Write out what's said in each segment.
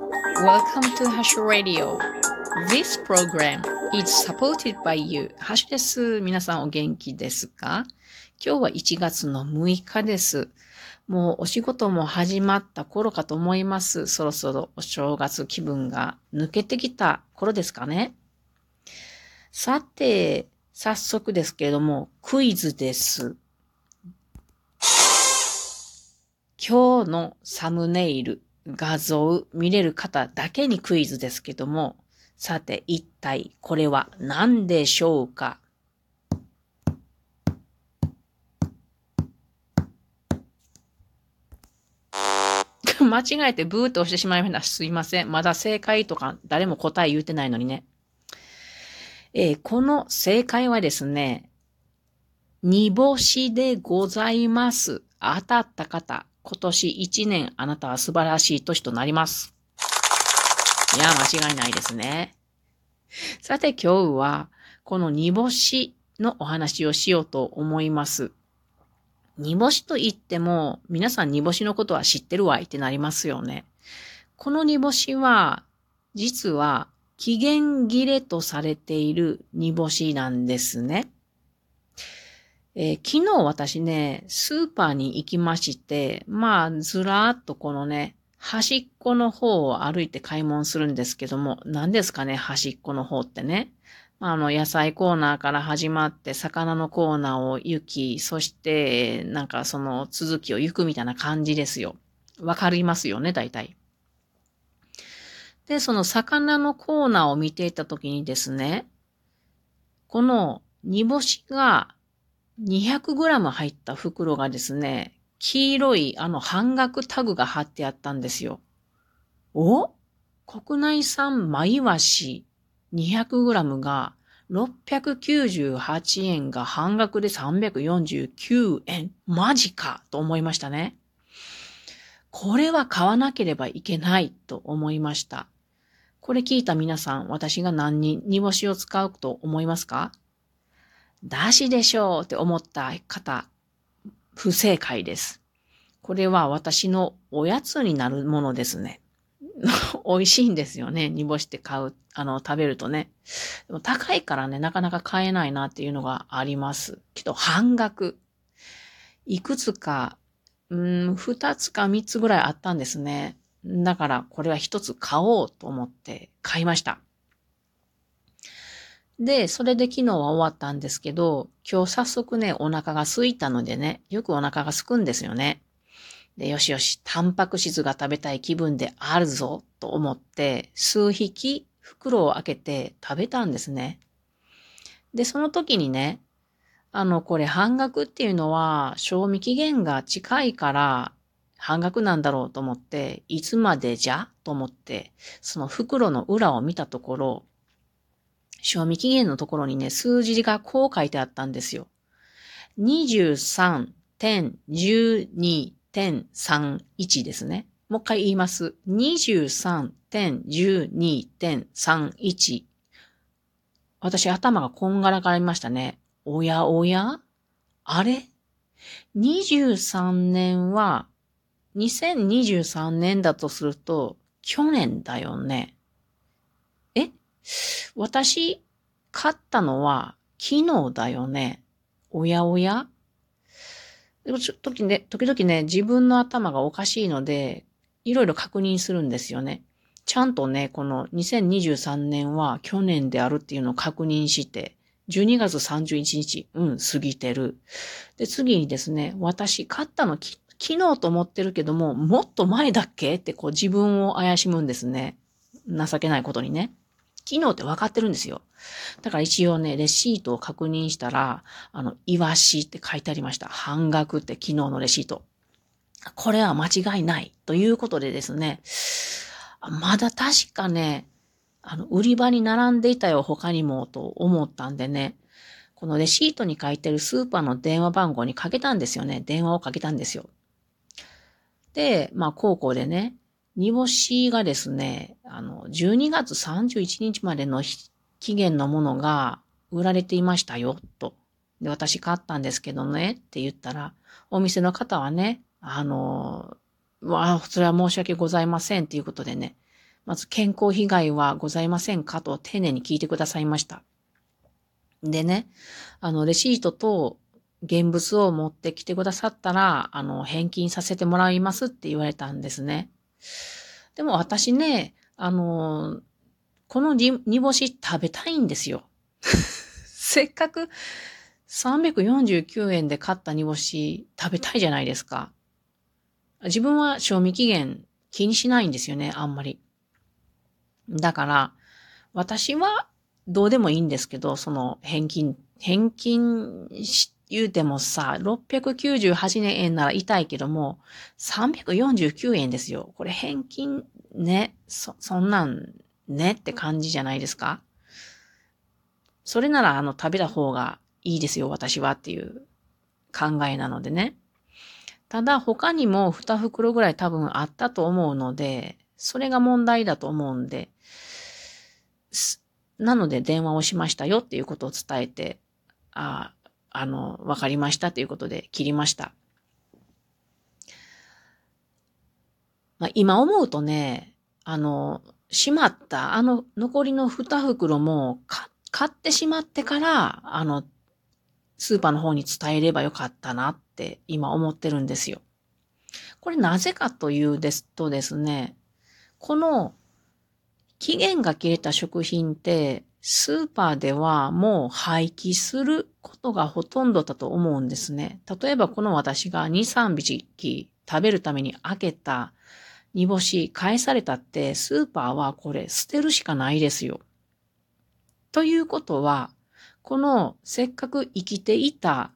Welcome to Hash Radio. This program is supported by you. ハッシュです。皆さんお元気ですか？今日は1月の6日です。もうお仕事も始まった頃かと思います。そろそろお正月気分が抜けてきた頃ですかね？さて、早速ですけれども、クイズです。今日のサムネイル、画像見れる方だけにクイズですけども、さて一体これは何でしょうか？間違えてブーって押してしまいました。すいません。まだ正解とか誰も答え言うてないのにね。えー、この正解はですね、煮干しでございます。当たった方、今年一年あなたは素晴らしい年となります。いや、間違いないですね。さて今日は、この煮干しのお話をしようと思います。煮干しと言っても、皆さん煮干しのことは知ってるわいってなりますよね。この煮干しは、実は期限切れとされている煮干しなんですね。えー、昨日私ね、スーパーに行きまして、まあ、ずらーっとこのね、端っこの方を歩いて買い物するんですけども、何ですかね、端っこの方ってね。あの、野菜コーナーから始まって、魚のコーナーを行き、そして、なんかその続きを行くみたいな感じですよ。わかりますよね、大体。で、その魚のコーナーを見ていたときにですね、この煮干しが 200g 入った袋がですね、黄色いあの半額タグが貼ってあったんですよ。お？国内産マイワシ 200g が698円が半額で349円。マジかと思いましたね。これは買わなければいけないと思いました。これ聞いた皆さん、私が何に煮干しを使うと思いますか？だしでしょうって思った方、不正解です。これは私のおやつになるものですね。美味しいんですよね。煮干して買う、あの、食べるとね。でも高いからね、なかなか買えないなっていうのがあります。けど、半額。いくつか、うん、二つか三つぐらいあったんですね。だから、これは一つ買おうと思って買いました。で、それで昨日は終わったんですけど、今日早速ね、お腹が空いたのでね、よくお腹が空くんですよね。で、よしよし、タンパク質が食べたい気分であるぞ、と思って、数匹袋を開けて食べたんですね。で、その時にね、あの、これ半額っていうのは、賞味期限が近いから半額なんだろうと思って、いつまでじゃと思って、その袋の裏を見たところ、賞味期限のところにね、数字がこう書いてあったんですよ。23.12.31ですね。もう一回言います。23.12.31。私頭がこんがらがりましたね。おやおや？あれ ?23 年は、2023年だとすると、去年だよね。私、買ったのは昨日だよね。おやおやでも時ね、時々ね、自分の頭がおかしいので、いろいろ確認するんですよね。ちゃんとね、この2023年は去年であるっていうのを確認して、12月31日、うん、過ぎてる。で、次にですね、私買ったの昨日と思ってるけども、もっと前だっけ？ってこう自分を怪しむんですね。情けないことにね。昨日って分かってるんですよ。だから一応ね、レシートを確認したら、あの、イワシって書いてありました。半額って昨日のレシート。これは間違いないということでですね、まだ確かね、あの、売り場に並んでいたよ、他にも、と思ったんでね、このレシートに書いてるスーパーの電話番号にかけたんですよね。電話をかけたんですよ。で、まあ、高校でね、煮干しがですね、あの、12月31日までの期限のものが売られていましたよ、と。で、私買ったんですけどね、って言ったら、お店の方はね、あの、わあ、それは申し訳ございませんっていうことでね、まず健康被害はございませんかと丁寧に聞いてくださいました。でね、あの、レシートと現物を持ってきてくださったら、あの、返金させてもらいますって言われたんですね。でも私ね、あの、この煮干し食べたいんですよ。せっかく349円で買った煮干し食べたいじゃないですか。自分は賞味期限気にしないんですよね、あんまり。だから、私はどうでもいいんですけど、その返金、返金言うてもさ、698円なら痛いけども、349円ですよ。これ返金ね、そ、そんなんねって感じじゃないですか？それならあの食べた方がいいですよ、私はっていう考えなのでね。ただ他にも2袋ぐらい多分あったと思うので、それが問題だと思うんで、なので電話をしましたよっていうことを伝えて、ああの、わかりましたということで切りました。まあ、今思うとね、あの、しまった、あの残りの2袋も買ってしまってから、あの、スーパーの方に伝えればよかったなって今思ってるんですよ。これなぜかというですとですね、この期限が切れた食品って、スーパーではもう廃棄することがほとんどだと思うんですね。例えばこの私が2、3匹食べるために開けた煮干し返されたってスーパーはこれ捨てるしかないですよ。ということは、このせっかく生きていた、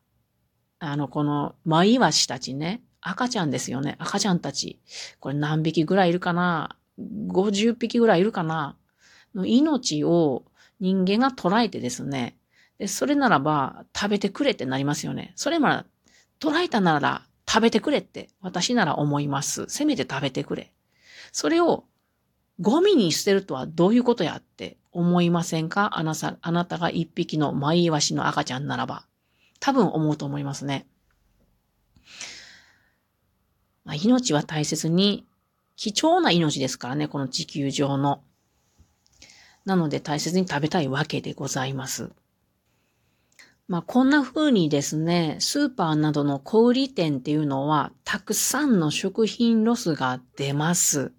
あの、このマイワシたちね、赤ちゃんですよね。赤ちゃんたち。これ何匹ぐらいいるかな？50匹ぐらいいるかな？の命を人間が捉えてですね。で、それならば食べてくれってなりますよね。それなら、捉えたなら食べてくれって私なら思います。せめて食べてくれ。それをゴミに捨てるとはどういうことやって思いませんか？あなたあなたが一匹のマイワシの赤ちゃんならば。多分思うと思いますね。まあ、命は大切に貴重な命ですからね、この地球上の。なので大切に食べたいわけでございます。まあ、こんな風にですね、スーパーなどの小売店っていうのは、たくさんの食品ロスが出ます。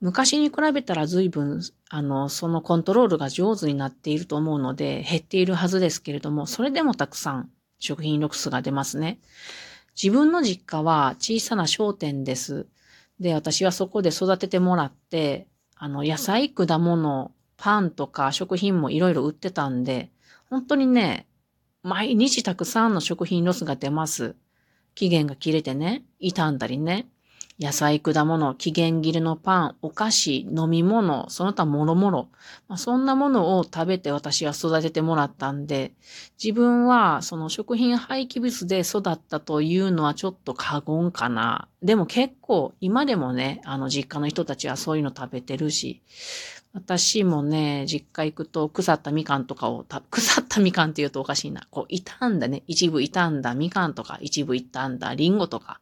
昔に比べたら随分、あの、そのコントロールが上手になっていると思うので、減っているはずですけれども、それでもたくさん食品ロスが出ますね。自分の実家は小さな商店です。で、私はそこで育ててもらって、あの、野菜、果物、パンとか食品もいろいろ売ってたんで、本当にね、毎日たくさんの食品ロスが出ます。期限が切れてね、傷んだりね。野菜、果物、期限切れのパン、お菓子、飲み物、その他もろもろ。まあ、そんなものを食べて私は育ててもらったんで、自分はその食品廃棄物で育ったというのはちょっと過言かな。でも結構今でもね、あの実家の人たちはそういうの食べてるし、私もね、実家行くと腐ったみかんとかを 腐ったみかんって言うとおかしいな。こう、傷んだね、一部傷んだみかんとか、一部傷んだりんごとか、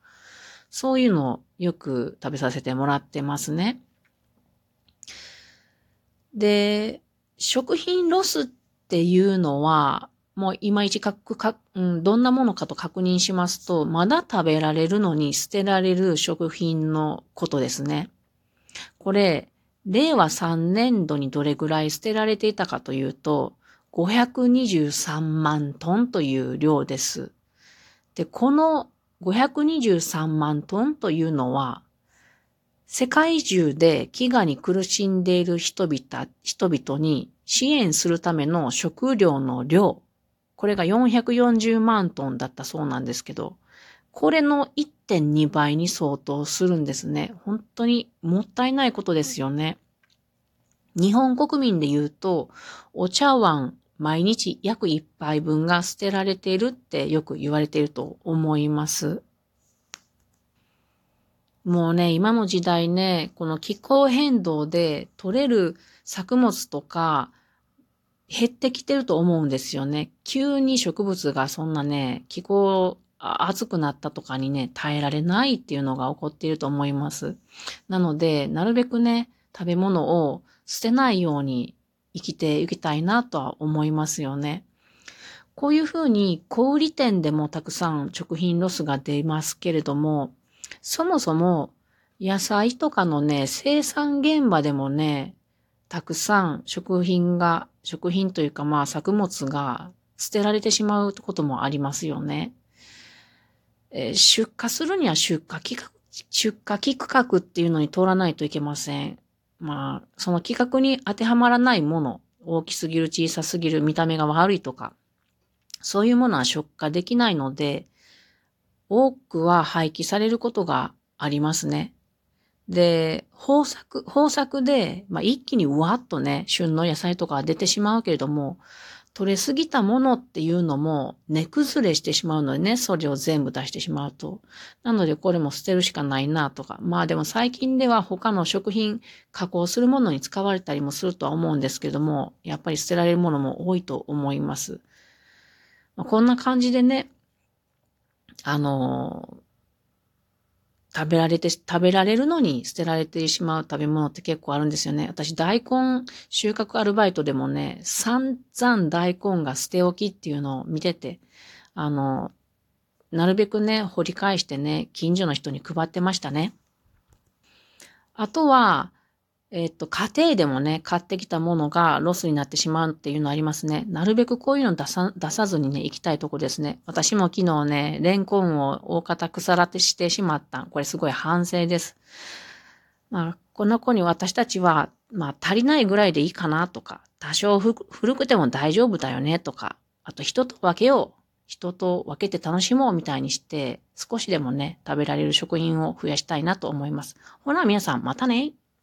そういうのをよく食べさせてもらってますね。で、食品ロスっていうのは、もう今一かか、うん、どんなものかと確認しますと、まだ食べられるのに捨てられる食品のことですね。これ、令和3年度にどれぐらい捨てられていたかというと、523万トンという量です。で、この523万トンというのは、世界中で飢餓に苦しんでいる人々人々に支援するための食料の量、これが440万トンだったそうなんですけど、これの1.2倍に相当するんですね。本当にもったいないことですよね。日本国民で言うと、お茶碗毎日約1杯分が捨てられているってよく言われていると思います。もうね、今の時代ね、この気候変動で取れる作物とか減ってきてると思うんですよね。急に植物がそんなね、気候暑くなったとかにね、耐えられないっていうのが起こっていると思います。なので、なるべくね、食べ物を捨てないように生きていきたいなとは思いますよね。こういうふうに小売店でもたくさん食品ロスが出ますけれども、そもそも野菜とかのね、生産現場でもね、たくさん食品が、食品というかまあ作物が捨てられてしまうこともありますよね。えー、出荷するには出荷企画、出荷企画っていうのに通らないといけません。まあ、その企画に当てはまらないもの、大きすぎる、小さすぎる、見た目が悪いとか、そういうものは出荷できないので、多くは廃棄されることがありますね。で、豊作、豊作で、まあ、一気にうわっとね、旬の野菜とか出てしまうけれども、取れすぎたものっていうのも根崩れしてしまうのでね、それを全部出してしまうと。なのでこれも捨てるしかないなとか。まあでも最近では他の食品加工するものに使われたりもするとは思うんですけども、やっぱり捨てられるものも多いと思います。まあ、こんな感じでね、あの食べられて、食べられるのに捨てられてしまう食べ物って結構あるんですよね。私、大根収穫アルバイトでもね、散々大根が捨て置きっていうのを見てて、あの、なるべくね、掘り返してね、近所の人に配ってましたね。あとは、えっと、家庭でもね、買ってきたものがロスになってしまうっていうのありますね。なるべくこういうの出さ、出さずにね、行きたいとこですね。私も昨日ね、レンコンを大方腐らてしてしまった。これすごい反省です。まあ、この子に私たちは、まあ、足りないぐらいでいいかなとか、多少古くても大丈夫だよねとか、あと人と分けよう。人と分けて楽しもうみたいにして、少しでもね、食べられる食品を増やしたいなと思います。ほら、皆さん、またね